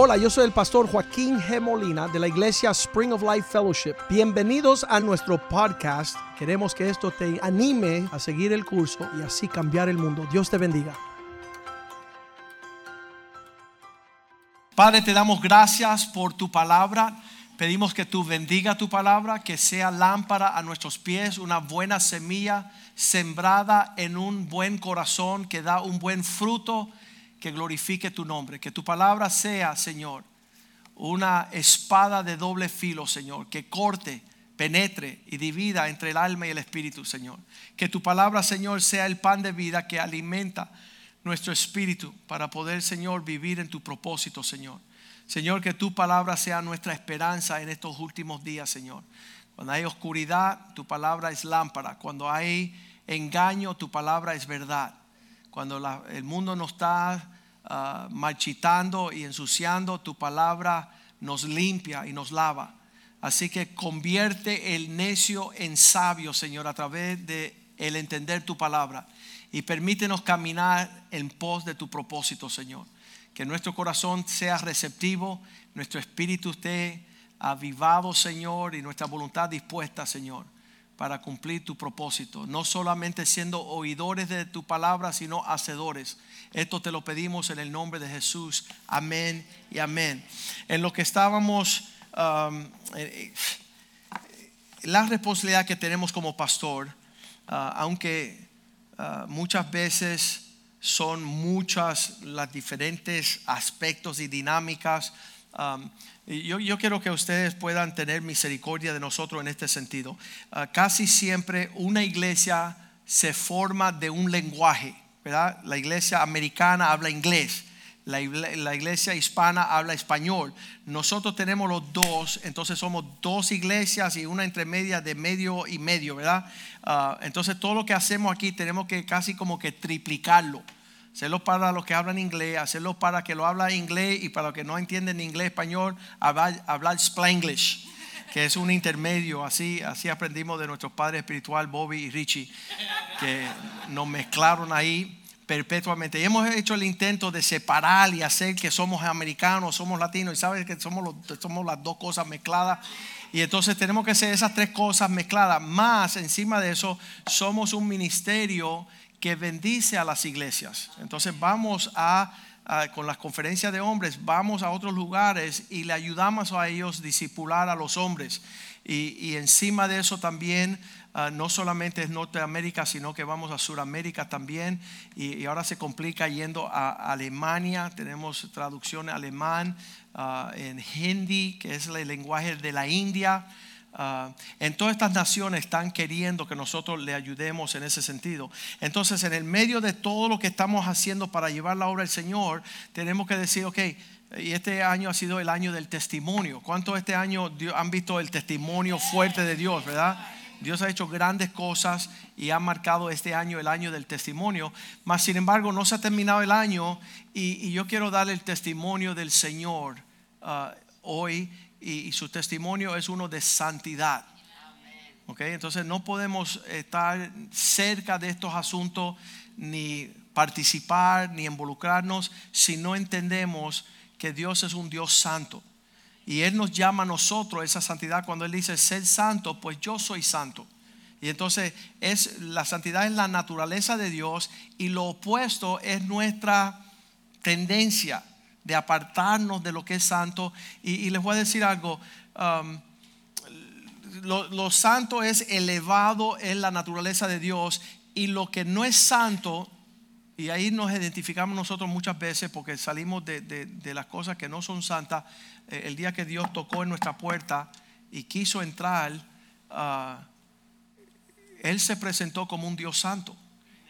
Hola, yo soy el pastor Joaquín G. Molina de la iglesia Spring of Life Fellowship. Bienvenidos a nuestro podcast. Queremos que esto te anime a seguir el curso y así cambiar el mundo. Dios te bendiga. Padre, te damos gracias por tu palabra. Pedimos que tú bendiga tu palabra, que sea lámpara a nuestros pies, una buena semilla sembrada en un buen corazón que da un buen fruto que glorifique tu nombre. Que tu palabra sea, Señor, una espada de doble filo, Señor, que corte, penetre y divida entre el alma y el espíritu, Señor. Que tu palabra, Señor, sea el pan de vida que alimenta nuestro espíritu para poder, Señor, vivir en tu propósito, Señor. Señor, que tu palabra sea nuestra esperanza en estos últimos días, Señor. Cuando hay oscuridad, tu palabra es lámpara. Cuando hay engaño, tu palabra es verdad cuando el mundo nos está ah, marchitando y ensuciando, tu palabra nos limpia y nos lava. Así que convierte el necio en sabio, Señor, a través de el entender tu palabra y permítenos caminar en pos de tu propósito, Señor. Que nuestro corazón sea receptivo, nuestro espíritu esté avivado, Señor, y nuestra voluntad dispuesta, Señor para cumplir tu propósito. No solamente siendo oidores de tu palabra, sino hacedores. Esto te lo pedimos en el nombre de Jesús. Amén y amén. En lo que estábamos, um, eh, la responsabilidad que tenemos como pastor, uh, aunque uh, muchas veces son muchas las diferentes aspectos y dinámicas, um, yo, quiero que ustedes puedan tener misericordia de nosotros en este sentido. Ah, casi siempre una iglesia se forma de un lenguaje, ¿verdad? La iglesia americana habla inglés, la, iglesia hispana habla español. Nosotros tenemos los dos, entonces somos dos iglesias y una entre media de medio y medio, ¿verdad? Ah, entonces todo lo que hacemos aquí tenemos que casi como que triplicarlo hacerlo para los que hablan inglés, hacerlo para que lo habla inglés y para los que no entienden inglés, español, hablar, hablar Spanglish, que es un intermedio. Así, así aprendimos de nuestros padres espiritual, Bobby y Richie, que nos mezclaron ahí perpetuamente. Y hemos hecho el intento de separar y hacer que somos americanos, somos latinos, y sabes que somos, somos las dos cosas mezcladas. Y entonces tenemos que hacer esas tres cosas mezcladas. Más encima de eso, somos un ministerio que bendice a las iglesias. Entonces vamos a, con las conferencias de hombres, vamos a otros lugares y le ayudamos a ellos discipular a los hombres. Y, encima de eso también, ah, no solamente es Norteamérica, sino que vamos a Sudamérica también. Y, ahora se complica yendo a Alemania, tenemos traducción alemán, ah, en hindi, que es el lenguaje de la India. Ah, en todas estas naciones están queriendo que nosotros le ayudemos en ese sentido. Entonces, en el medio de todo lo que estamos haciendo para llevar la obra del Señor, tenemos que decir, ok, y este año ha sido el año del testimonio. ¿Cuántos este año han visto el testimonio fuerte de Dios, verdad? Dios ha hecho grandes cosas y ha marcado este año el año del testimonio. Mas, sin embargo, no se ha terminado el año y, yo quiero darle el testimonio del Señor ah, hoy y, su testimonio es uno de santidad. Okay, entonces no podemos estar cerca de estos asuntos ni participar ni involucrarnos si no entendemos que Dios es un Dios santo. Y Él nos llama a nosotros esa santidad cuando Él dice ser santo, pues yo soy santo. Y entonces es la santidad es la naturaleza de Dios y lo opuesto es nuestra tendencia de apartarnos de lo que es santo. Y, les voy a decir algo, um, lo, santo es elevado en la naturaleza de Dios y lo que no es santo, y ahí nos identificamos nosotros muchas veces porque salimos de, las cosas que no son santas, eh, el día que Dios tocó en nuestra puerta y quiso entrar, uh, Él se presentó como un Dios santo.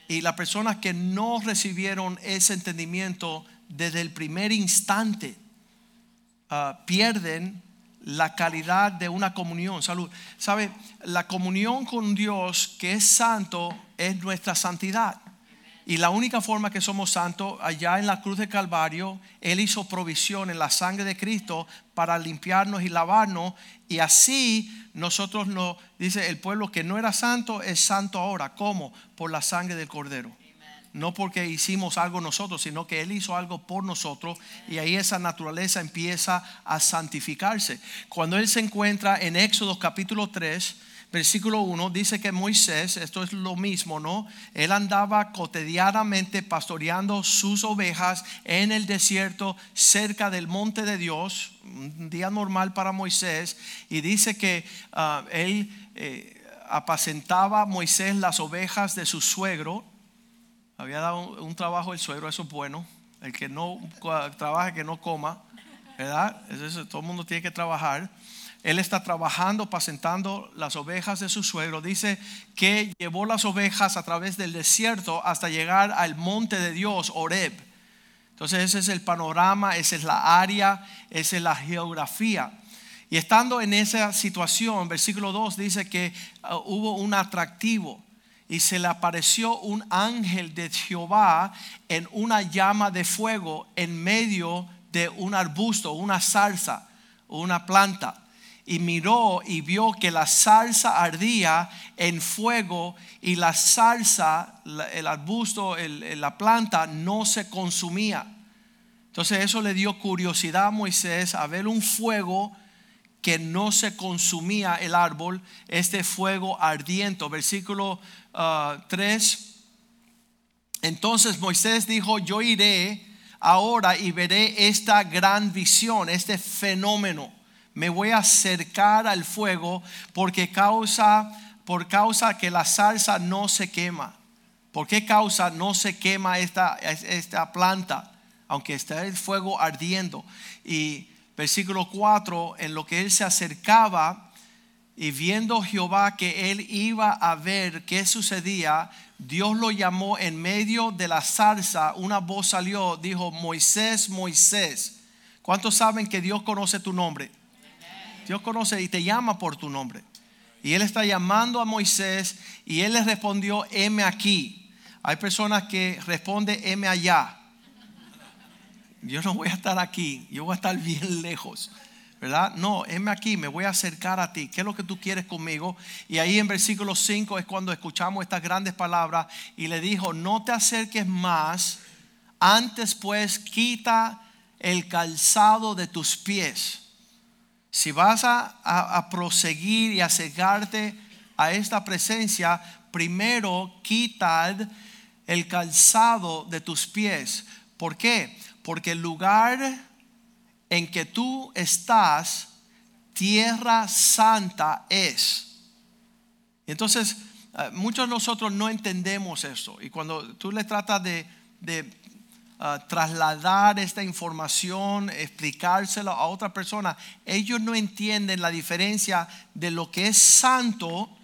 Y las personas que no recibieron ese entendimiento desde el primer instante ah, pierden la calidad de una comunión. Salud. ¿Sabe? La comunión con Dios que es santo es nuestra santidad. Y la única forma que somos santos, allá en la cruz de Calvario, Él hizo provisión en la sangre de Cristo para limpiarnos y lavarnos. Y así nosotros no, dice el pueblo que no era santo, es santo ahora. ¿Cómo? Por la sangre del Cordero. No porque hicimos algo nosotros, sino que Él hizo algo por nosotros y ahí esa naturaleza empieza a santificarse. Cuando Él se encuentra en Éxodo capítulo 3, versículo 1, dice que Moisés, esto es lo mismo, ¿no? Él andaba cotidianamente pastoreando sus ovejas en el desierto cerca del monte de Dios, un día normal para Moisés, y dice que ah, él... Eh, apacentaba Moisés las ovejas de su suegro. Había dado un, trabajo el suegro, eso es bueno. El que no trabaja, que no coma, ¿verdad? todo el mundo tiene que trabajar. Él está trabajando, apacentando las ovejas de su suegro. Dice que llevó las ovejas a través del desierto hasta llegar al monte de Dios, Oreb. Entonces ese es el panorama, esa es la área, esa es la geografía. Y estando en esa situación, versículo 2 dice que uh, hubo un atractivo y se le apareció un ángel de Jehová en una llama de fuego en medio de un arbusto, una salsa, una planta. Y miró y vio que la salsa ardía en fuego y la salsa, el arbusto, la planta no se consumía. Entonces eso le dio curiosidad a Moisés a ver un fuego que no se consumía el árbol, este fuego ardiente. Versículo 3. Ah, Entonces Moisés dijo, yo iré ahora y veré esta gran visión, este fenómeno. Me voy a acercar al fuego porque causa, por causa que la salsa no se quema. ¿Por qué causa no se quema esta, esta planta? Aunque está el fuego ardiendo. Y versículo 4, en lo que él se acercaba y viendo Jehová que él iba a ver qué sucedía, Dios lo llamó en medio de la zarza, una voz salió, dijo, Moisés, Moisés. ¿Cuántos saben que Dios conoce tu nombre? Dios conoce y te llama por tu nombre. Y él está llamando a Moisés y él le respondió, heme aquí. Hay personas que responden, heme allá yo no voy a estar aquí, yo voy a estar bien lejos. ¿Verdad? No, heme aquí, me voy a acercar a ti. ¿Qué es lo que tú quieres conmigo? Y ahí en versículo 5 es cuando escuchamos estas grandes palabras y le dijo, no te acerques más, antes pues quita el calzado de tus pies. Si vas a, a proseguir y acercarte a esta presencia, primero quitad el calzado de tus pies. ¿Por qué? porque el lugar en que tú estás, tierra santa es. Entonces, eh, muchos de nosotros no entendemos eso. Y cuando tú le tratas de, ah, trasladar esta información, explicárselo a otra persona, ellos no entienden la diferencia de lo que es santo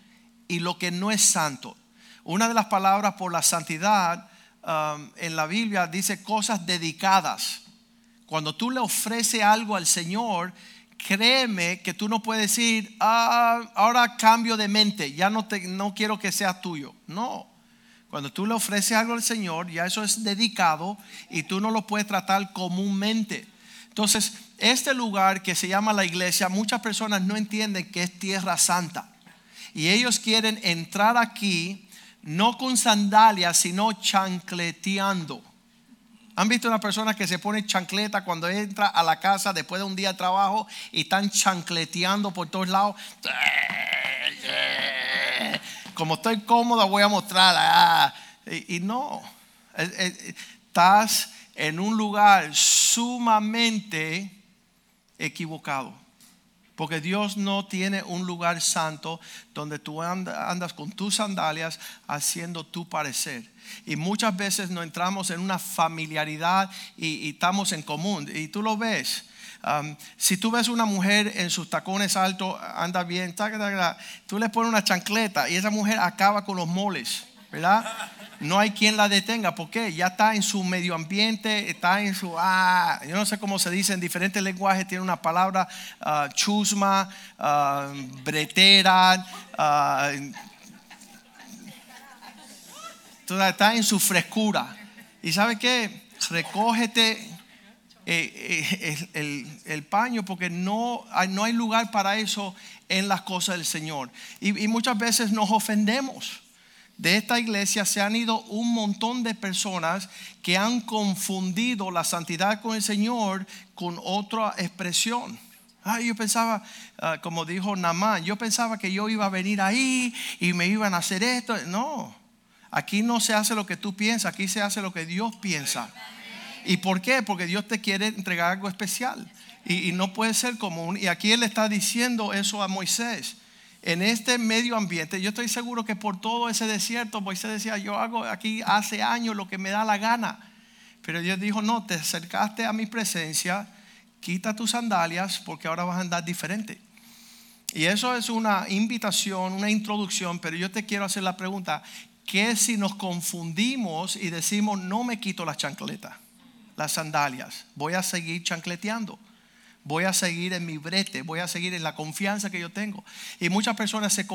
y lo que no es santo. Una de las palabras por la santidad Um, en la Biblia dice cosas dedicadas. Cuando tú le ofreces algo al Señor, créeme que tú no puedes decir, ah, ahora cambio de mente, ya no, te, no quiero que sea tuyo. No. Cuando tú le ofreces algo al Señor, ya eso es dedicado y tú no lo puedes tratar comúnmente. Entonces, este lugar que se llama la iglesia, muchas personas no entienden que es tierra santa. Y ellos quieren entrar aquí no con sandalias, sino chancleteando. ¿Han visto una persona que se pone chancleta cuando entra a la casa después de un día de trabajo y están chancleteando por todos lados? Como estoy cómodo voy a mostrar. Ah, y, no, estás en un lugar sumamente equivocado. Porque Dios no tiene un lugar santo donde tú andas con tus sandalias haciendo tu parecer. Y muchas veces no entramos en una familiaridad y, estamos en común. Y tú lo ves. Um, si tú ves una mujer en sus tacones altos, anda bien, tú le pones una chancleta y esa mujer acaba con los moles, ¿verdad? no hay quien la detenga porque ya está en su medio ambiente, está en su, ah, yo no sé cómo se dice en diferentes lenguajes, tiene una palabra uh, chusma, ah, bretera, ah, está en su frescura. ¿Y sabe qué? Recógete eh, eh, el, paño porque no no hay lugar para eso en las cosas del Señor. Y, muchas veces nos ofendemos de esta iglesia se han ido un montón de personas que han confundido la santidad con el Señor con otra expresión. yo pensaba, ah, como dijo Namán, yo pensaba que yo iba a venir ahí y me iban a hacer esto. No, aquí no se hace lo que tú piensas, aquí se hace lo que Dios piensa. ¿Y por qué? Porque Dios te quiere entregar algo especial. Y, no puede ser común. Y aquí Él está diciendo eso a Moisés en este medio ambiente, yo estoy seguro que por todo ese desierto, Moisés decía, yo hago aquí hace años lo que me da la gana. Pero Dios dijo, no, te acercaste a mi presencia, quita tus sandalias porque ahora vas a andar diferente. Y eso es una invitación, una introducción, pero yo te quiero hacer la pregunta, ¿qué si nos confundimos y decimos, no me quito las chancletas, las sandalias, voy a seguir chancleteando? Voy a seguir en mi brete, voy a seguir en la confianza que yo tengo. Y muchas personas se,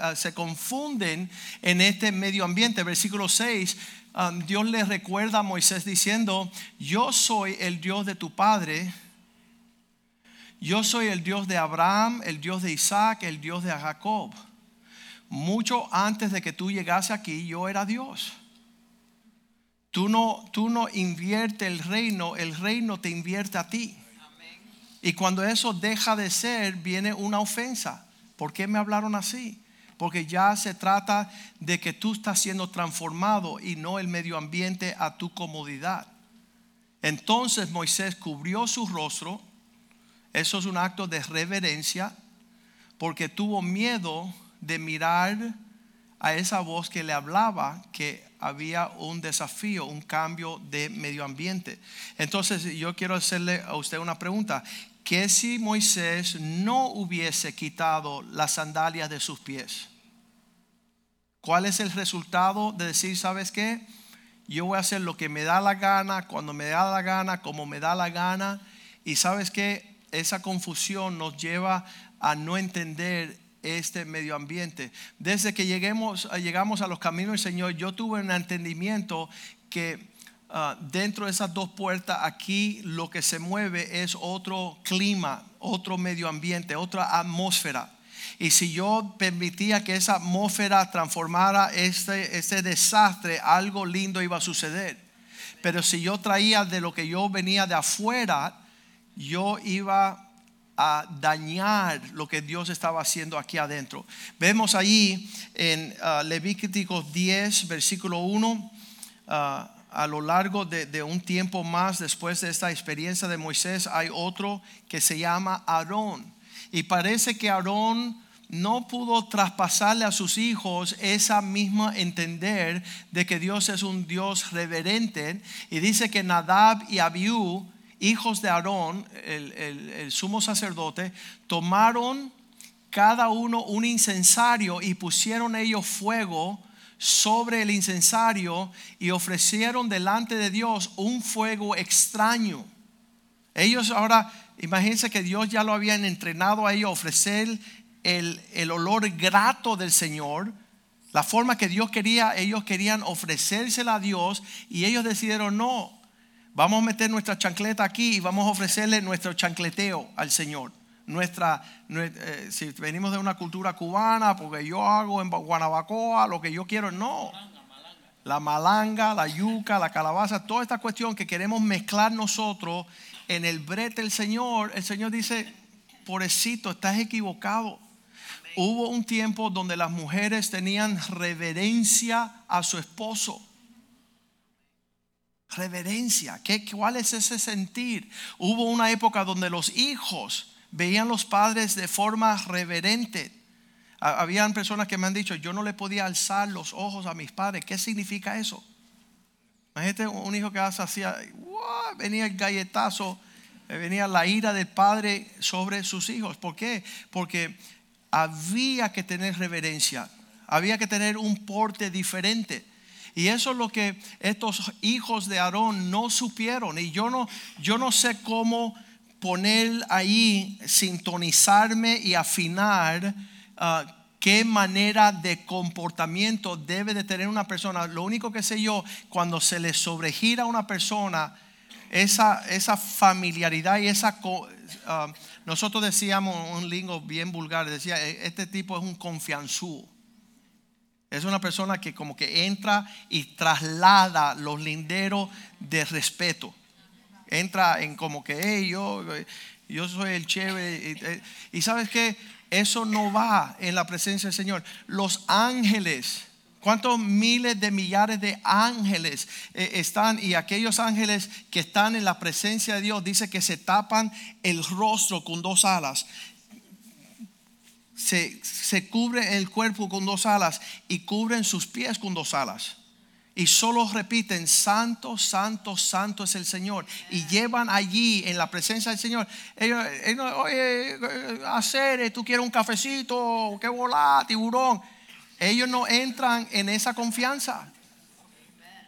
ah, se confunden en este medio ambiente. Versículo 6, um, Dios le recuerda a Moisés diciendo, yo soy el Dios de tu padre, yo soy el Dios de Abraham, el Dios de Isaac, el Dios de Jacob. Mucho antes de que tú llegase aquí, yo era Dios. Tú no, tú no inviertes el reino, el reino te invierte a ti. Y cuando eso deja de ser, viene una ofensa. ¿Por qué me hablaron así? Porque ya se trata de que tú estás siendo transformado y no el medio ambiente a tu comodidad. Entonces Moisés cubrió su rostro. Eso es un acto de reverencia porque tuvo miedo de mirar a esa voz que le hablaba que había un desafío, un cambio de medio ambiente. Entonces yo quiero hacerle a usted una pregunta que si Moisés no hubiese quitado las sandalias de sus pies? ¿Cuál es el resultado de decir, sabes qué? Yo voy a hacer lo que me da la gana, cuando me da la gana, como me da la gana. Y sabes qué? Esa confusión nos lleva a no entender este medio ambiente. Desde que lleguemos, llegamos a los caminos del Señor, yo tuve un entendimiento que Ah, dentro de esas dos puertas, aquí lo que se mueve es otro clima, otro medio ambiente, otra atmósfera. Y si yo permitía que esa atmósfera transformara este, este desastre, algo lindo iba a suceder. Pero si yo traía de lo que yo venía de afuera, yo iba dañar lo que Dios estaba haciendo aquí adentro. Vemos allí en uh, Levítico 10, versículo 1 a lo largo de, un tiempo más después de esta experiencia de Moisés hay otro que se llama Aarón. Y parece que Aarón no pudo traspasarle a sus hijos esa misma entender de que Dios es un Dios reverente. Y dice que Nadab y Abiú, hijos de Aarón, el, el sumo sacerdote, tomaron cada uno un incensario y pusieron ellos fuego sobre el incensario y ofrecieron delante de Dios un fuego extraño. Ellos ahora, imagínense que Dios ya lo habían entrenado a ellos a ofrecer el, el olor grato del Señor. La forma que Dios quería, ellos querían ofrecérsela a Dios y ellos decidieron no, vamos a meter nuestra chancleta aquí y vamos a ofrecerle nuestro chancleteo al Señor nuestra, eh, si venimos de una cultura cubana, porque yo hago en Guanabacoa lo que yo quiero, no. La malanga, la yuca, la calabaza, toda esta cuestión que queremos mezclar nosotros en el brete del Señor, el Señor dice, pobrecito, estás equivocado. Hubo un tiempo donde las mujeres tenían reverencia a su esposo. Reverencia, ¿Qué, ¿cuál es ese sentir? Hubo una época donde los hijos veían los padres de forma reverente. Habían personas que me han dicho, yo no le podía alzar los ojos a mis padres. ¿Qué significa eso? Imagínate un hijo que hacía, venía el galletazo, eh, venía la ira del padre sobre sus hijos. ¿Por qué? Porque había que tener reverencia, había que tener un porte diferente. Y eso es lo que estos hijos de Aarón no supieron. Y yo no, yo no sé cómo poner ahí, sintonizarme y afinar ah, qué manera de comportamiento debe de tener una persona. Lo único que sé yo, cuando se le sobregira a una persona, esa, esa familiaridad y esa... Ah, nosotros decíamos un lingo bien vulgar, decía, e, este tipo es un confianzú. Es una persona que como que entra y traslada los linderos de respeto. Entra en como que, hey, yo, soy el chévere. Y, y sabes que eso no va en la presencia del Señor. Los ángeles ¿Cuántos miles de millares de ángeles eh, están? Y aquellos ángeles que están en la presencia de Dios, dice que se tapan el rostro con dos alas. Se, se cubre el cuerpo con dos alas y cubren sus pies con dos alas. Y solo repiten, santo, santo, santo es el Señor. Y llevan allí en la presencia del Señor. Ellos, oye, hacer, tú quieres un cafecito, qué volá, tiburón ellos no entran en esa confianza.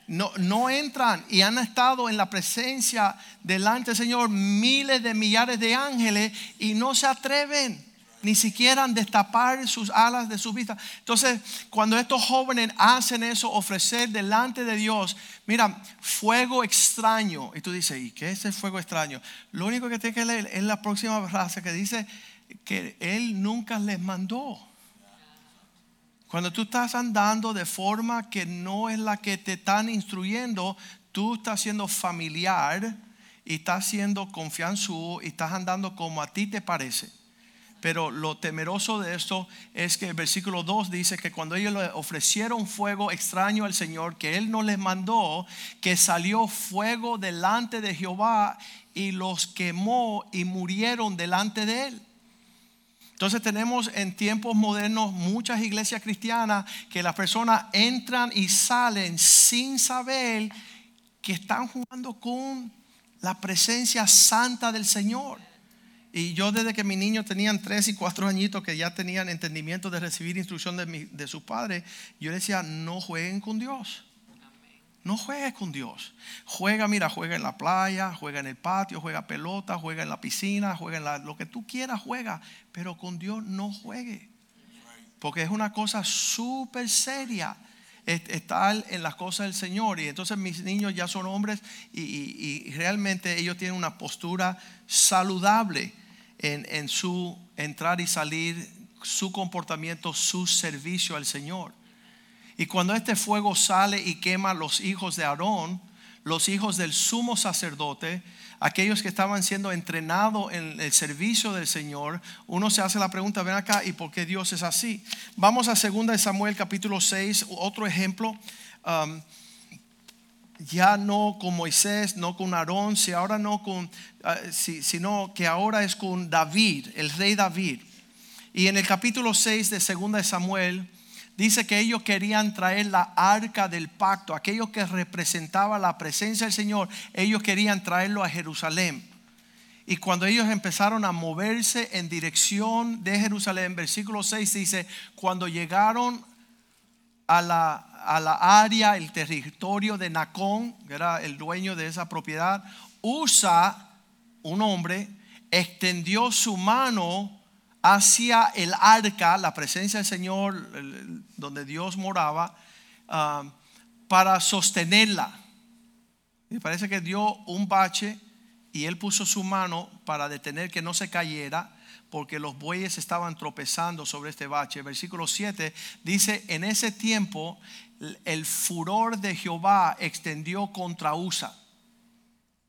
No, no entran y han estado en la presencia delante del Señor miles de millares de ángeles y no se atreven ni siquiera destapar sus alas de su vista. Entonces, cuando estos jóvenes hacen eso, ofrecer delante de Dios, mira, fuego extraño. Y tú dices, ¿y qué es el fuego extraño? Lo único que tienes que leer es la próxima frase que dice que Él nunca les mandó. Cuando tú estás andando de forma que no es la que te están instruyendo, tú estás siendo familiar y estás siendo confianzudo y estás andando como a ti te parece. Pero lo temeroso de esto es que el versículo 2 dice que cuando ellos le ofrecieron fuego extraño al Señor, que Él no les mandó, que salió fuego delante de Jehová y los quemó y murieron delante de Él. Entonces tenemos en tiempos modernos muchas iglesias cristianas que las personas entran y salen sin saber que están jugando con la presencia santa del Señor. Y yo desde que mis niños tenían tres y cuatro añitos que ya tenían entendimiento de recibir instrucción de, de sus padres, yo decía, no jueguen con Dios. No juegues con Dios. Juega, mira, juega en la playa, juega en el patio, juega pelota, juega en la piscina, juega en lo que tú quieras, juega. Pero con Dios no juegue. Porque es una cosa súper seria estar en las cosas del Señor. Y entonces mis niños ya son hombres y, realmente ellos tienen una postura saludable en, en su entrar y salir, su comportamiento, su servicio al Señor. Y cuando este fuego sale y quema los hijos de Aarón, los hijos del sumo sacerdote, aquellos que estaban siendo entrenados en el servicio del Señor, uno se hace la pregunta, ven acá, ¿y por qué Dios es así? Vamos a 2 Samuel capítulo 6, otro ejemplo. Um, ya no con Moisés, no con Aarón, si ahora no con, uh, sino que ahora es con David, el rey David. Y en el capítulo 6 de 2 Samuel, dice que ellos querían traer la arca del pacto, aquello que representaba la presencia del Señor, ellos querían traerlo a Jerusalén. Y cuando ellos empezaron a moverse en dirección de Jerusalén, versículo 6 dice, cuando llegaron a la, a la área, el territorio de Nacón, que era el dueño de esa propiedad, Usa, un hombre, extendió su mano hacia el arca, la presencia del Señor, donde Dios moraba, ah, para sostenerla. Me parece que dio un bache y él puso su mano para detener que no se cayera, porque los bueyes estaban tropezando sobre este bache. Versículo 7 dice, en ese tiempo el furor de Jehová extendió contra Usa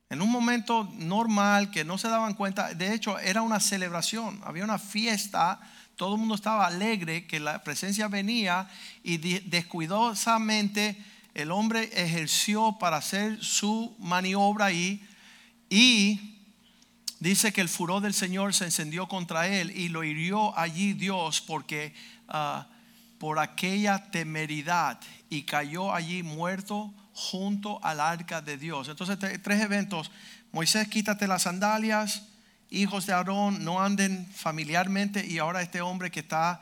en un momento normal que no se daban cuenta, de hecho era una celebración, había una fiesta, todo el mundo estaba alegre que la presencia venía y descuidosamente el hombre ejerció para hacer su maniobra ahí y dice que el furor del Señor se encendió contra él y lo hirió allí Dios porque ah, por aquella temeridad y cayó allí muerto junto al arca de Dios. Entonces, tres eventos. Moisés, quítate las sandalias. Hijos de Aarón, no anden familiarmente. Y ahora este hombre que está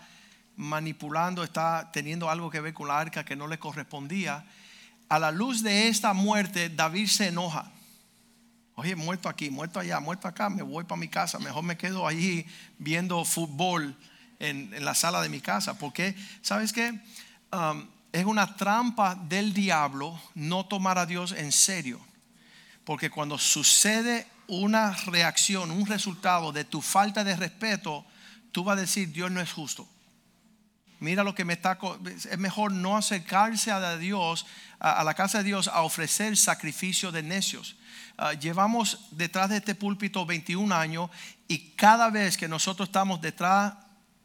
manipulando, está teniendo algo que ver con la arca que no le correspondía. A la luz de esta muerte, David se enoja. Oye, muerto aquí, muerto allá, muerto acá, me voy para mi casa. Mejor me quedo allí viendo fútbol en, la sala de mi casa. Porque, ¿sabes qué? Um, es una trampa del diablo no tomar a Dios en serio. Porque cuando sucede una reacción, un resultado de tu falta de respeto, tú vas a decir, Dios no es justo. Mira lo que me está... Es mejor no acercarse a Dios, a, la casa de Dios, a ofrecer sacrificio de necios. Ah, llevamos detrás de este púlpito 21 años y cada vez que nosotros estamos detrás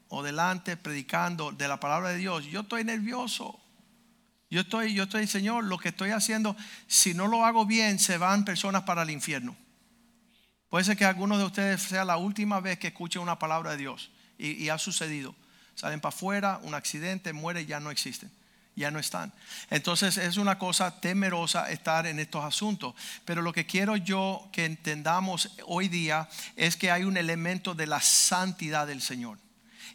o delante predicando de la palabra de Dios, yo estoy nervioso. Yo estoy, yo estoy, Señor, lo que estoy haciendo, si no lo hago bien, se van personas para el infierno. Puede ser que algunos de ustedes sea la última vez que escuchen una palabra de Dios y, ha sucedido. Salen para afuera, un accidente, muere, ya no existen, ya no están. Entonces es una cosa temerosa estar en estos asuntos. Pero lo que quiero yo que entendamos hoy día es que hay un elemento de la santidad del Señor.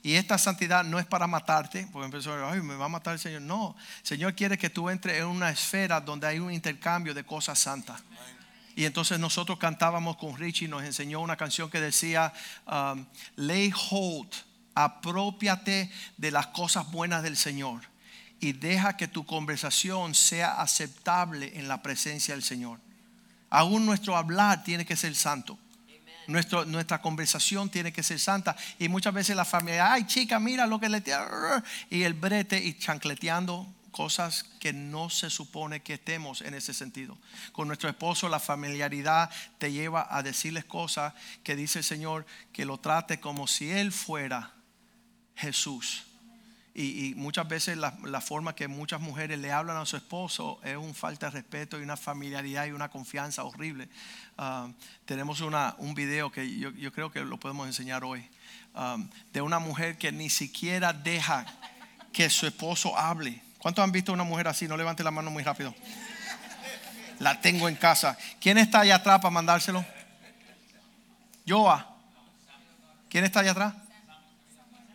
Y esta santidad no es para matarte, porque empezó, ay, me va a matar el Señor. No, el Señor quiere que tú entres en una esfera donde hay un intercambio de cosas santas. Y entonces nosotros cantábamos con Richie, nos enseñó una canción que decía, um, lay hold, apropiate de las cosas buenas del Señor y deja que tu conversación sea aceptable en la presencia del Señor. Aún nuestro hablar tiene que ser santo nuestra conversación tiene que ser santa. Y muchas veces la familia, ay chica, mira lo que le y el brete y chancleteando cosas que no se supone que estemos en ese sentido. Con nuestro esposo la familiaridad te lleva a decirles cosas que dice el Señor que lo trate como si Él fuera Jesús. Y, muchas veces la, forma que muchas mujeres le hablan a su esposo es un falta de respeto y una familiaridad y una confianza horrible. Ah, tenemos una, un video que yo, creo que lo podemos enseñar hoy, ah, de una mujer que ni siquiera deja que su esposo hable. ¿Cuántos han visto una mujer así? No levante la mano muy rápido. La tengo en casa. ¿Quién está allá atrás para mandárselo? Joa. ¿Quién está allá atrás?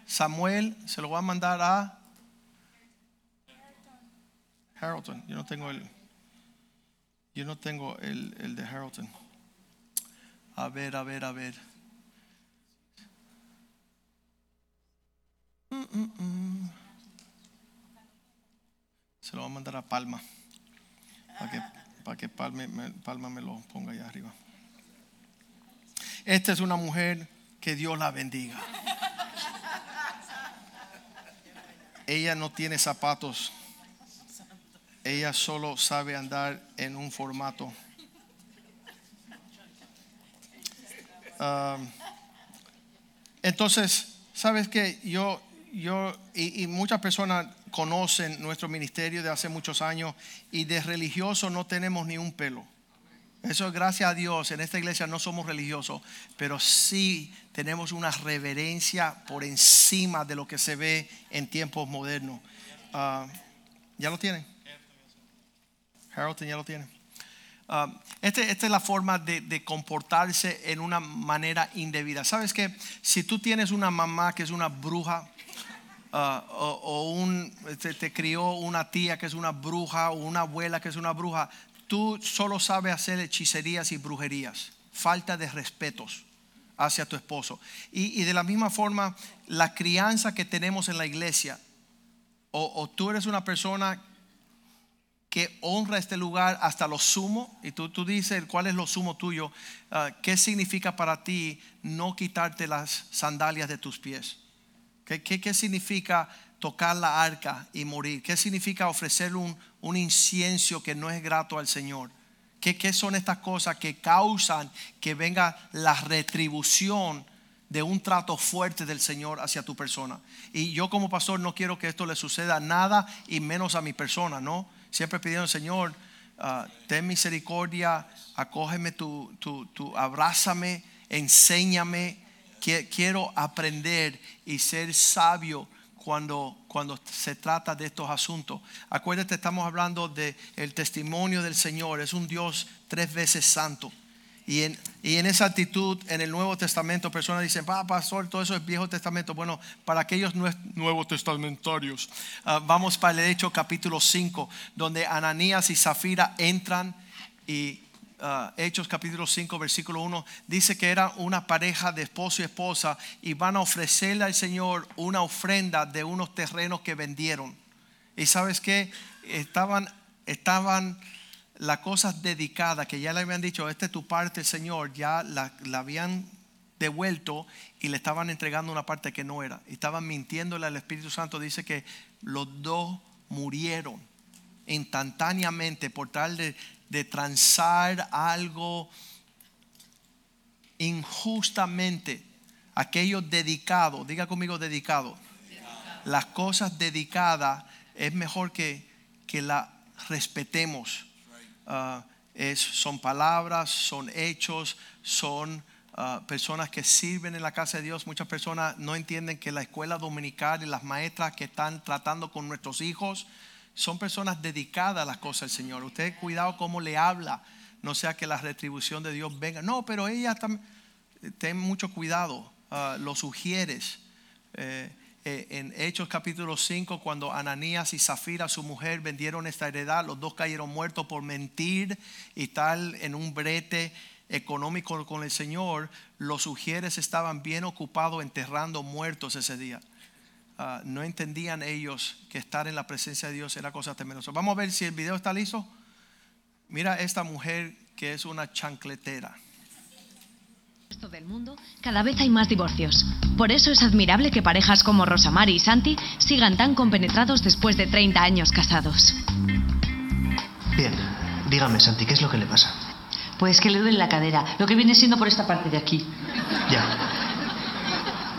Samuel se lo va a mandar a Harrington. Yo no tengo el, yo no tengo el, el de Harrington. A ver, a ver, a ver. Mm, mm, mm. Se lo va a mandar a Palma. Para que, para que Palma me lo ponga allá arriba. Esta es una mujer que Dios la bendiga. Ella no tiene zapatos. Ella solo sabe andar en un formato. Um, entonces, sabes que yo, yo y, muchas personas conocen nuestro ministerio de hace muchos años y de religioso no tenemos ni un pelo. Eso es gracias a Dios. En esta iglesia no somos religiosos, pero sí tenemos una reverencia por encima de lo que se ve en tiempos modernos. Ah, ¿Ya lo tienen? Harold ya lo tiene. Ah, este, esta es la forma de, comportarse en una manera indebida. ¿Sabes que Si tú tienes una mamá que es una bruja, ah, o, un, te, crió una tía que es una bruja, o una abuela que es una bruja, tú solo sabes hacer hechicerías y brujerías, falta de respetos hacia tu esposo. Y, de la misma forma, la crianza que tenemos en la iglesia, o, tú eres una persona que honra este lugar hasta lo sumo, y tú, tú dices cuál es lo sumo tuyo, ah, qué significa para ti no quitarte las sandalias de tus pies. ¿Qué, qué, qué significa tocar la arca y morir? ¿Qué significa ofrecer un, un incienso que no es grato al Señor? ¿Qué, ¿Qué, son estas cosas que causan que venga la retribución de un trato fuerte del Señor hacia tu persona? Y yo como pastor no quiero que esto le suceda nada y menos a mi persona, ¿no? Siempre pidiendo, Señor, uh, ten misericordia, acógeme, tu, tu, tu, abrázame, enséñame. Quiero aprender y ser sabio cuando, cuando se trata de estos asuntos. Acuérdate, estamos hablando del el testimonio del Señor. Es un Dios tres veces santo. Y en, y en, esa actitud, en el Nuevo Testamento, personas dicen, ah, pastor, todo eso es Viejo Testamento. Bueno, para aquellos nuevos testamentarios, uh, vamos para el Hecho capítulo 5, donde Ananías y Zafira entran y Uh, Hechos capítulo 5 versículo 1 dice que era una pareja de esposo y esposa y van a ofrecerle al Señor una ofrenda de unos terrenos que vendieron. Y sabes que estaban, estaban las cosas dedicadas que ya le habían dicho, esta es tu parte, Señor, ya la, la habían devuelto y le estaban entregando una parte que no era. Estaban mintiéndole al Espíritu Santo. Dice que los dos murieron instantáneamente por tal de, de transar algo injustamente. Aquello dedicado, diga conmigo dedicado. Las cosas dedicadas es mejor que, que la respetemos. Ah, es, son palabras, son hechos, son ah, personas que sirven en la casa de Dios. Muchas personas no entienden que la escuela dominical y las maestras que están tratando con nuestros hijos son personas dedicadas a las cosas del Señor. Usted cuidado cómo le habla, no sea que la retribución de Dios venga. No, pero ella también, ten mucho cuidado, ah, lo sugieres. Eh, eh, en Hechos capítulo 5, cuando Ananías y Zafira, su mujer, vendieron esta heredad, los dos cayeron muertos por mentir y tal en un brete económico con el Señor, los sugieres estaban bien ocupados enterrando muertos ese día. Ah, no entendían ellos que estar en la presencia de Dios era cosa temerosa. Vamos a ver si el video está listo. Mira esta mujer que es una chancletera del mundo, cada vez hay más divorcios. Por eso es admirable que parejas como Rosamari y Santi sigan tan compenetrados después de 30 años casados. Bien, dígame, Santi, ¿qué es lo que le pasa? Pues que le duele la cadera, lo que viene siendo por esta parte de aquí. Ya.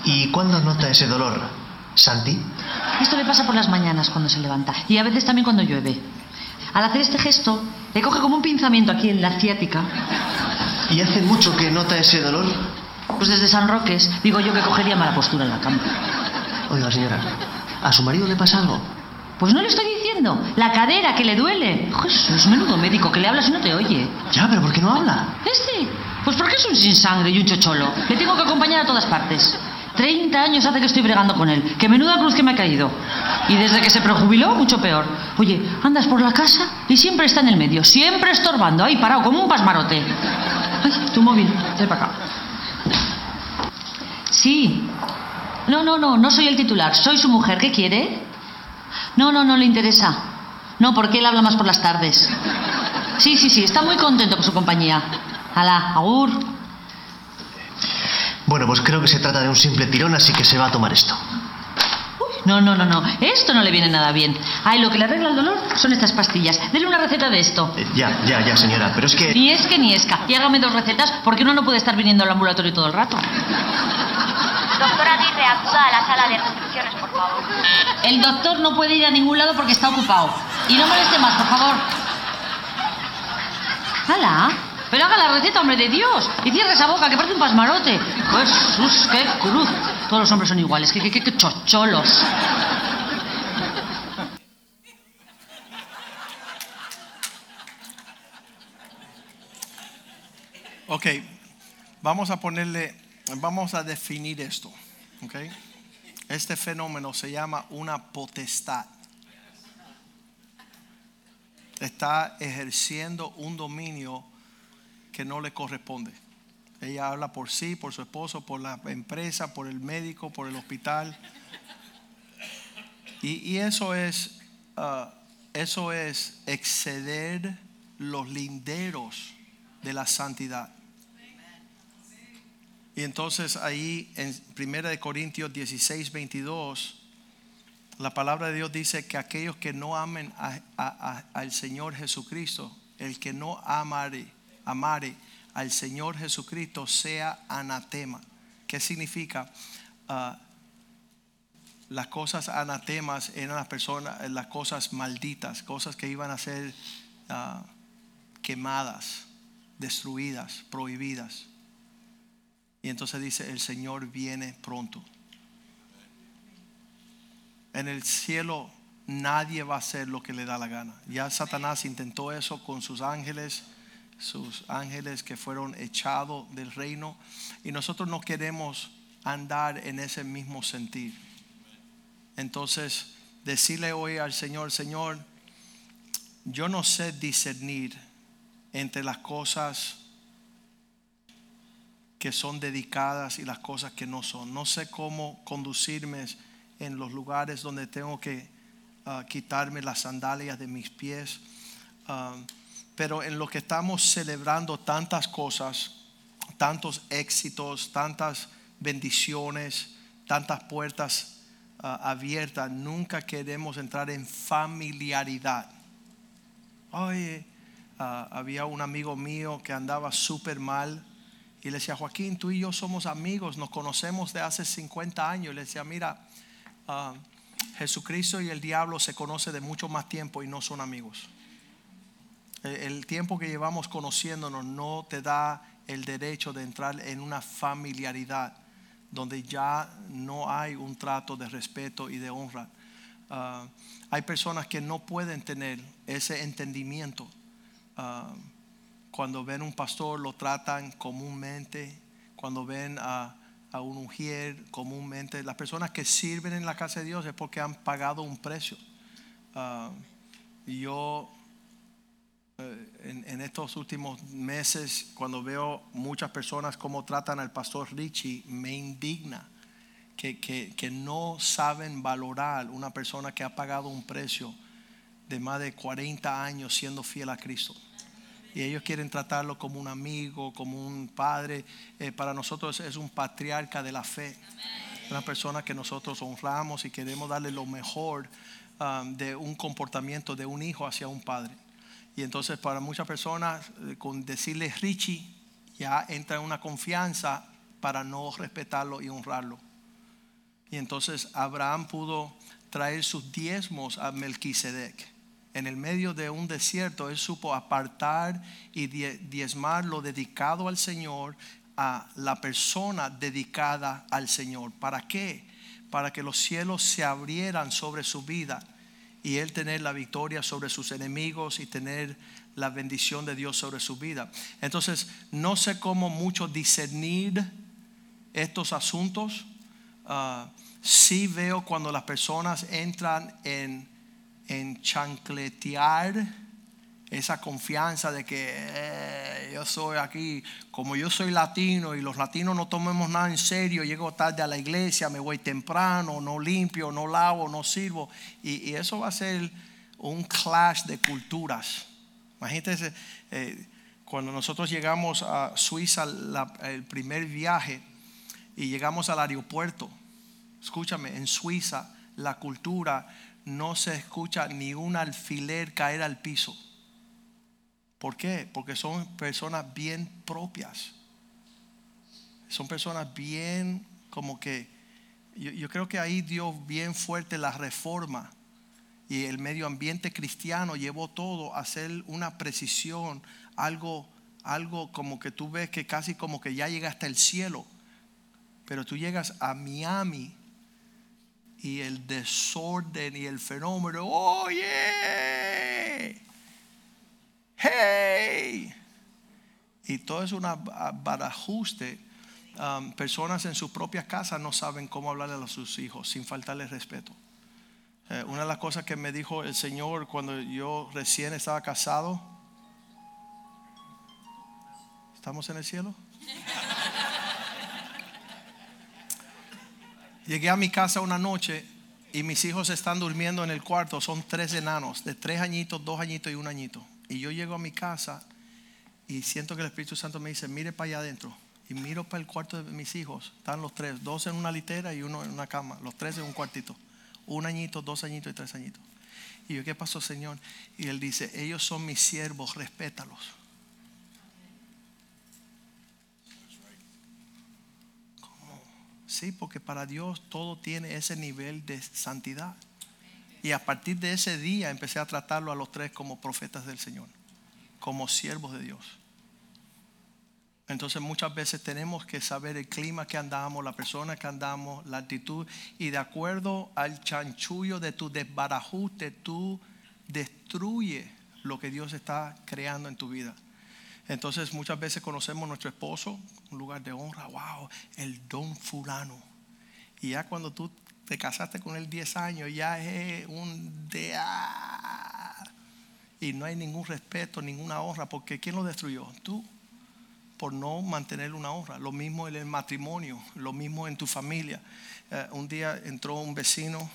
¿Y cuándo nota ese dolor, Santi? Esto le pasa por las mañanas cuando se levanta y a veces también cuando llueve. Al hacer este gesto, le coge como un pinzamiento aquí en la ciática ¿Y hace mucho que nota ese dolor? Pues desde San Roques, digo yo que cogería mala postura en la cama. Oiga, señora, ¿a su marido le pasa algo? Pues no le estoy diciendo. La cadera, que le duele. Jesús, menudo médico, que le hablas y no te oye. Ya, pero ¿por qué no habla? ¿Este? Pues porque es un sin sangre y un chocholo. Le tengo que acompañar a todas partes. 30 años hace que estoy bregando con él. Que menuda cruz que me ha caído. Y desde que se prejubiló, mucho peor. Oye, andas por la casa y siempre está en el medio, siempre estorbando, ahí parado como un pasmarote. Ay, tu móvil, ven para acá. Sí. No, no, no, no soy el titular, soy su mujer. ¿Qué quiere? No, no, no le interesa. No, porque él habla más por las tardes. Sí, sí, sí, está muy contento con su compañía. Alá, agur. Bueno, pues creo que se trata de un simple tirón, así que se va a tomar esto. No, no, no, no. Esto no le viene nada bien. Ay, lo que le arregla el dolor son estas pastillas. Dele una receta de esto. Eh, ya, ya, ya, señora. Pero es que. Ni es que ni esca. Y hágame dos recetas porque uno no puede estar viniendo al ambulatorio todo el rato. Doctora dice acuda a la sala de recepciones, por favor. El doctor no puede ir a ningún lado porque está ocupado. Y no moleste más, por favor. ¡Hala! Pero haga la receta, hombre de Dios. Y cierre esa boca, que parece un pasmarote. Jesús, qué cruz. Todos los hombres son iguales. Qué, qué, qué chocholos. Ok, vamos a ponerle, vamos a definir esto. Ok, este fenómeno se llama una potestad. Está ejerciendo un dominio que no le corresponde. Ella habla por sí, por su esposo, por la empresa, por el médico, por el hospital. Y, eso es, ah, eso es exceder los linderos de la santidad. Y entonces ahí en 1 Corintios 16, 22, la palabra de Dios dice que aquellos que no amen al Señor Jesucristo, el que no amare, amare al Señor Jesucristo sea anatema. ¿Qué significa? Ah, las cosas anatemas eran las personas, las cosas malditas, cosas que iban a ser ah, quemadas, destruidas, prohibidas. Y entonces dice, el Señor viene pronto. En el cielo nadie va a hacer lo que le da la gana. Ya Satanás intentó eso con sus ángeles sus ángeles que fueron echados del reino. Y nosotros no queremos andar en ese mismo sentir. Entonces, decirle hoy al Señor, Señor, yo no sé discernir entre las cosas que son dedicadas y las cosas que no son. No sé cómo conducirme en los lugares donde tengo que ah, quitarme las sandalias de mis pies. Ah, pero en lo que estamos celebrando tantas cosas, tantos éxitos, tantas bendiciones, tantas puertas ah, abiertas, nunca queremos entrar en familiaridad. Oye, ah, había un amigo mío que andaba súper mal y le decía, Joaquín, tú y yo somos amigos, nos conocemos de hace 50 años. le decía, mira, ah, Jesucristo y el diablo se conocen de mucho más tiempo y no son amigos. El, tiempo que llevamos conociéndonos no te da el derecho de entrar en una familiaridad donde ya no hay un trato de respeto y de honra. Ah, hay personas que no pueden tener ese entendimiento. Ah, cuando ven un pastor lo tratan comúnmente. Cuando ven a, un ujier comúnmente. Las personas que sirven en la casa de Dios es porque han pagado un precio. Uh, yo eh, en, estos últimos meses, cuando veo muchas personas cómo tratan al pastor Richie, me indigna que, que, no saben valorar una persona que ha pagado un precio de más de 40 años siendo fiel a Cristo. Y ellos quieren tratarlo como un amigo, como un padre. Eh, para nosotros es un patriarca de la fe. Una persona que nosotros honramos y queremos darle lo mejor um, de un comportamiento de un hijo hacia un padre. Y entonces para muchas personas eh, con decirle Richie ya entra en una confianza para no respetarlo y honrarlo. Y entonces Abraham pudo traer sus diezmos a Melquisedec. En el medio de un desierto, él supo apartar y diezmar lo dedicado al Señor a la persona dedicada al Señor. ¿Para qué? Para que los cielos se abrieran sobre su vida y él tener la victoria sobre sus enemigos y tener la bendición de Dios sobre su vida. Entonces, no sé cómo mucho discernir estos asuntos. Uh, sí veo cuando las personas entran en, en chancletear esa confianza de que eh, yo soy aquí, como yo soy latino y los latinos no tomemos nada en serio, llego tarde a la iglesia, me voy temprano, no limpio, no lavo, no sirvo. Y, eso va a ser un clash de culturas. Imagínense, eh, cuando nosotros llegamos a Suiza, el primer viaje, y llegamos al aeropuerto, escúchame, en Suiza la cultura no se escucha ni un alfiler caer al piso ¿Por qué? Porque son personas bien propias. Son personas bien como que, yo, creo que ahí dio bien fuerte la reforma y el medio ambiente cristiano llevó todo a hacer una precisión, algo, algo como que tú ves que casi como que ya llega hasta el cielo. Pero tú llegas a Miami y el desorden y el fenómeno, oye, hey. Y todo es una barajuste. Um, personas en su propia casa no saben cómo hablarle a sus hijos sin faltarle respeto. Eh, una de las cosas que me dijo el Señor cuando yo recién estaba casado, ¿estamos en el cielo? Llegué a mi casa una noche y mis hijos están durmiendo en el cuarto. Son tres enanos, de tres añitos, dos añitos y un añito. Y yo llego a mi casa y siento que el Espíritu Santo me dice, mire para allá adentro. Y miro para el cuarto de mis hijos. Están los tres, dos en una litera y uno en una cama. Los tres en un cuartito. Un añito, dos añitos y tres añitos. Y yo, ¿qué pasó, Señor? Y él dice, ellos son mis siervos, respétalos. Sí, porque para Dios todo tiene ese nivel de santidad. Y a partir de ese día empecé a tratarlo a los tres como profetas del Señor, como siervos de Dios. Entonces muchas veces tenemos que saber el clima que andamos, la persona que andamos, la actitud. Y de acuerdo al chanchullo de tu desbarajuste, tú destruye lo que Dios está creando en tu vida. Entonces muchas veces conocemos a nuestro esposo, un lugar de honra, wow, el don fulano. Y ya cuando tú te casaste con él 10 años, ya es un de y no hay ningún respeto, ninguna honra, porque ¿quién lo destruyó? Tú, por no mantener una honra. Lo mismo en el matrimonio, lo mismo en tu familia. Eh, un día entró un vecino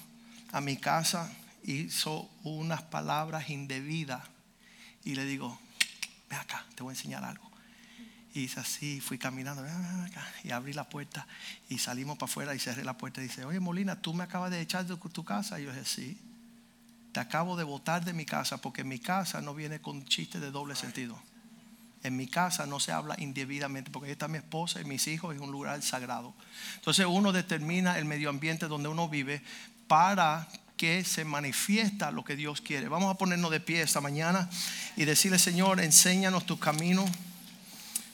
a mi casa, hizo unas palabras indebidas y le digo, ve acá, te voy a enseñar algo. Y hice así, fui caminando ah, y abrí la puerta y salimos para afuera y cerré la puerta y dice, oye Molina, tú me acabas de echar de tu casa. Y yo dije, sí, te acabo de botar de mi casa porque mi casa no viene con chistes de doble sentido. En mi casa no se habla indebidamente porque ahí está mi esposa y mis hijos es un lugar sagrado. Entonces uno determina el medio ambiente donde uno vive para que se manifiesta lo que Dios quiere. Vamos a ponernos de pie esta mañana y decirle, Señor, enséñanos tu camino.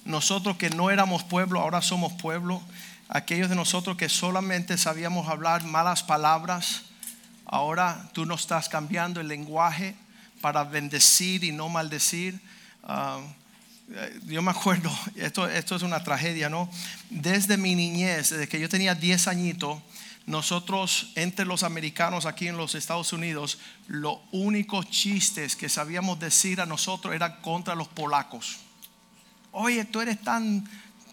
Nosotros que no éramos pueblo, ahora somos pueblo. Aquellos de nosotros que solamente sabíamos hablar malas palabras, ahora tú nos estás cambiando el lenguaje para bendecir y no maldecir. Ah, yo me acuerdo, esto, esto es una tragedia, ¿no? Desde mi niñez, desde que yo tenía 10 añitos, nosotros entre los americanos aquí en los Estados Unidos, los únicos chistes que sabíamos decir a nosotros eran contra los polacos. Oye, tú eres tan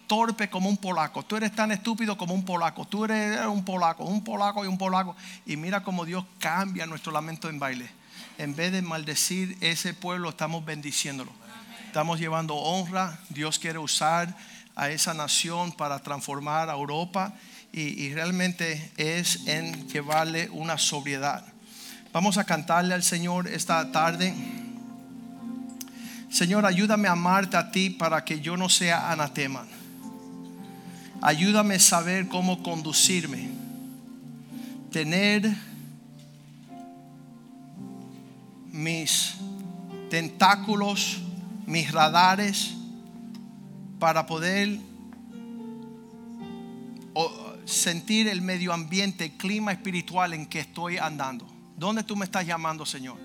torpe como un polaco, tú eres tan estúpido como un polaco, tú eres un polaco, un polaco y un polaco. Y mira cómo Dios cambia nuestro lamento en baile. En vez de maldecir ese pueblo, estamos bendiciéndolo. Estamos llevando honra. Dios quiere usar a esa nación para transformar a Europa y, realmente es en llevarle una sobriedad. Vamos a cantarle al Señor esta tarde. Señor, ayúdame a amarte a ti para que yo no sea anatema. Ayúdame a saber cómo conducirme. Tener mis tentáculos, mis radares para poder sentir el medio ambiente, el clima espiritual en que estoy andando. ¿Dónde tú me estás llamando, Señor?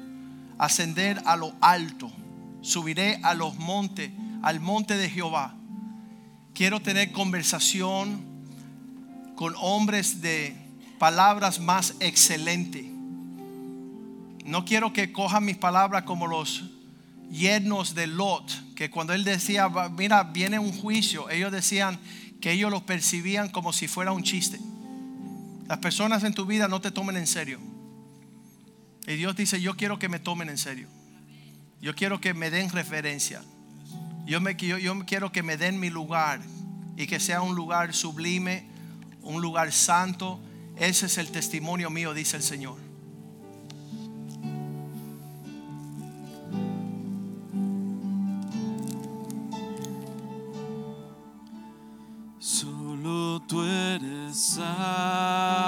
Ascender a lo alto. Subiré a los montes, al monte de Jehová. Quiero tener conversación con hombres de palabras más excelentes. No quiero que cojan mis palabras como los yernos de Lot, que cuando él decía, mira, viene un juicio, ellos decían, que ellos lo percibían como si fuera un chiste. Las personas en tu vida no te tomen en serio. Y Dios dice, yo quiero que me tomen en serio. Yo quiero que me den referencia. Yo, me, yo, yo quiero que me den mi lugar y que sea un lugar sublime, un lugar santo. Ese es el testimonio mío, dice el Señor. tú eres santo.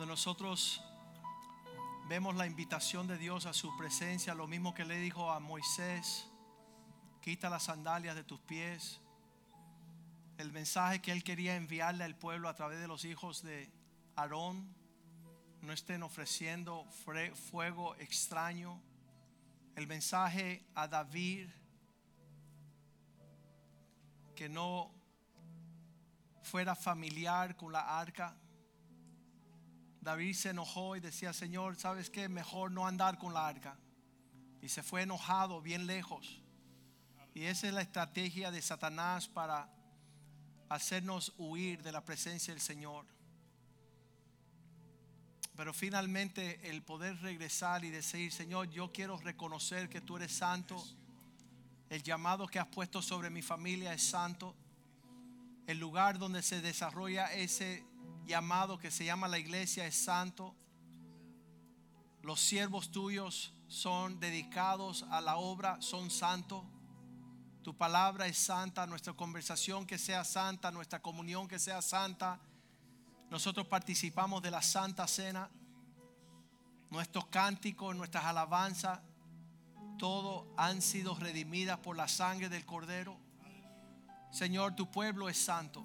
Cuando nosotros vemos la invitación de Dios a su presencia, lo mismo que le dijo a Moisés, quita las sandalias de tus pies. El mensaje que él quería enviarle al pueblo a través de los hijos de Aarón, no estén ofreciendo fre- fuego extraño. El mensaje a David, que no fuera familiar con la arca. David se enojó y decía, Señor, ¿sabes qué? Mejor no andar con la arca. Y se fue enojado bien lejos. Y esa es la estrategia de Satanás para hacernos huir de la presencia del Señor. Pero finalmente el poder regresar y decir, Señor, yo quiero reconocer que tú eres santo. El llamado que has puesto sobre mi familia es santo. El lugar donde se desarrolla ese llamado que se llama la iglesia es santo. Los siervos tuyos son dedicados a la obra, son santos. Tu palabra es santa, nuestra conversación que sea santa, nuestra comunión que sea santa. Nosotros participamos de la santa cena. Nuestros cánticos, nuestras alabanzas, todo han sido redimidas por la sangre del Cordero. Señor, tu pueblo es santo.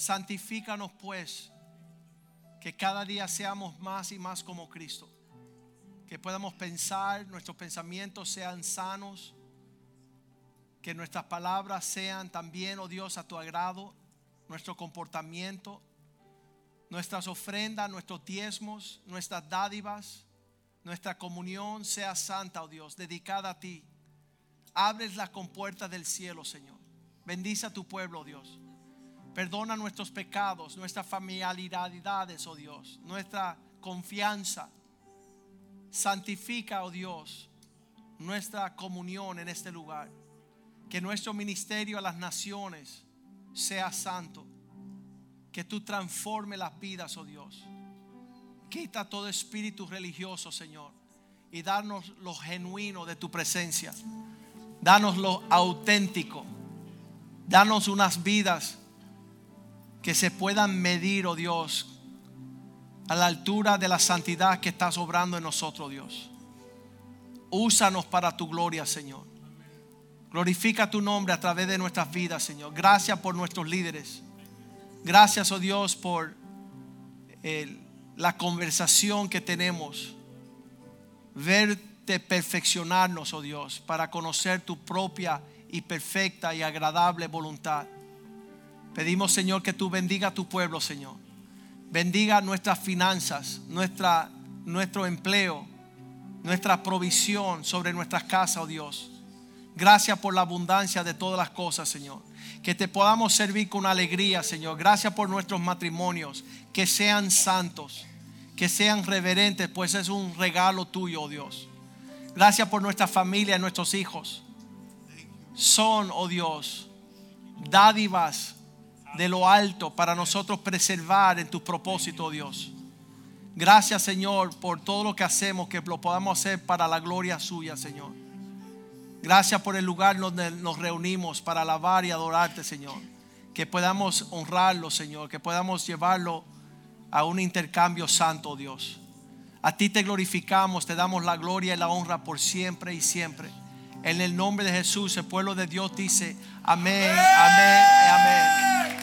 Santifícanos pues, que cada día seamos más y más como Cristo. Que podamos pensar, nuestros pensamientos sean sanos. Que nuestras palabras sean también, oh Dios, a tu agrado. Nuestro comportamiento, nuestras ofrendas, nuestros diezmos, nuestras dádivas, nuestra comunión sea santa, oh Dios, dedicada a ti. Abres las compuertas del cielo, Señor. Bendice a tu pueblo, oh Dios. Perdona nuestros pecados, nuestras familiaridades, oh Dios, nuestra confianza. Santifica, oh Dios, nuestra comunión en este lugar. Que nuestro ministerio a las naciones sea santo. Que tú transforme las vidas, oh Dios. Quita todo espíritu religioso, Señor, y danos lo genuino de tu presencia. Danos lo auténtico. Danos unas vidas que se puedan medir, oh Dios, a la altura de la santidad que estás obrando en nosotros, Dios. Úsanos para tu gloria, Señor. Glorifica tu nombre a través de nuestras vidas, Señor. Gracias por nuestros líderes. Gracias, oh Dios, por el- la conversación que tenemos. Verte perfeccionarnos, oh Dios, para conocer tu propia y perfecta y agradable voluntad. Pedimos, Señor, que tú bendiga a tu pueblo, Señor. Bendiga nuestras finanzas, nuestra, nuestro empleo, nuestra provisión sobre nuestras casas, oh Dios. Gracias por la abundancia de todas las cosas, Señor. Que te podamos servir con alegría, Señor. Gracias por nuestros matrimonios. Que sean santos, que sean reverentes, pues es un regalo tuyo, oh Dios. Gracias por nuestra familia y nuestros hijos. Son, oh Dios, dádivas de lo alto para nosotros preservar en tu propósito, oh Dios. Gracias, Señor, por todo lo que hacemos, que lo podamos hacer para la gloria suya, Señor. Gracias por el lugar donde nos reunimos para alabar y adorarte, Señor. Que podamos honrarlo, Señor. Que podamos llevarlo a un intercambio santo, Dios. A ti te glorificamos, te damos la gloria y la honra por siempre y siempre. En el nombre de Jesús, el pueblo de Dios dice, amén, amén, amén.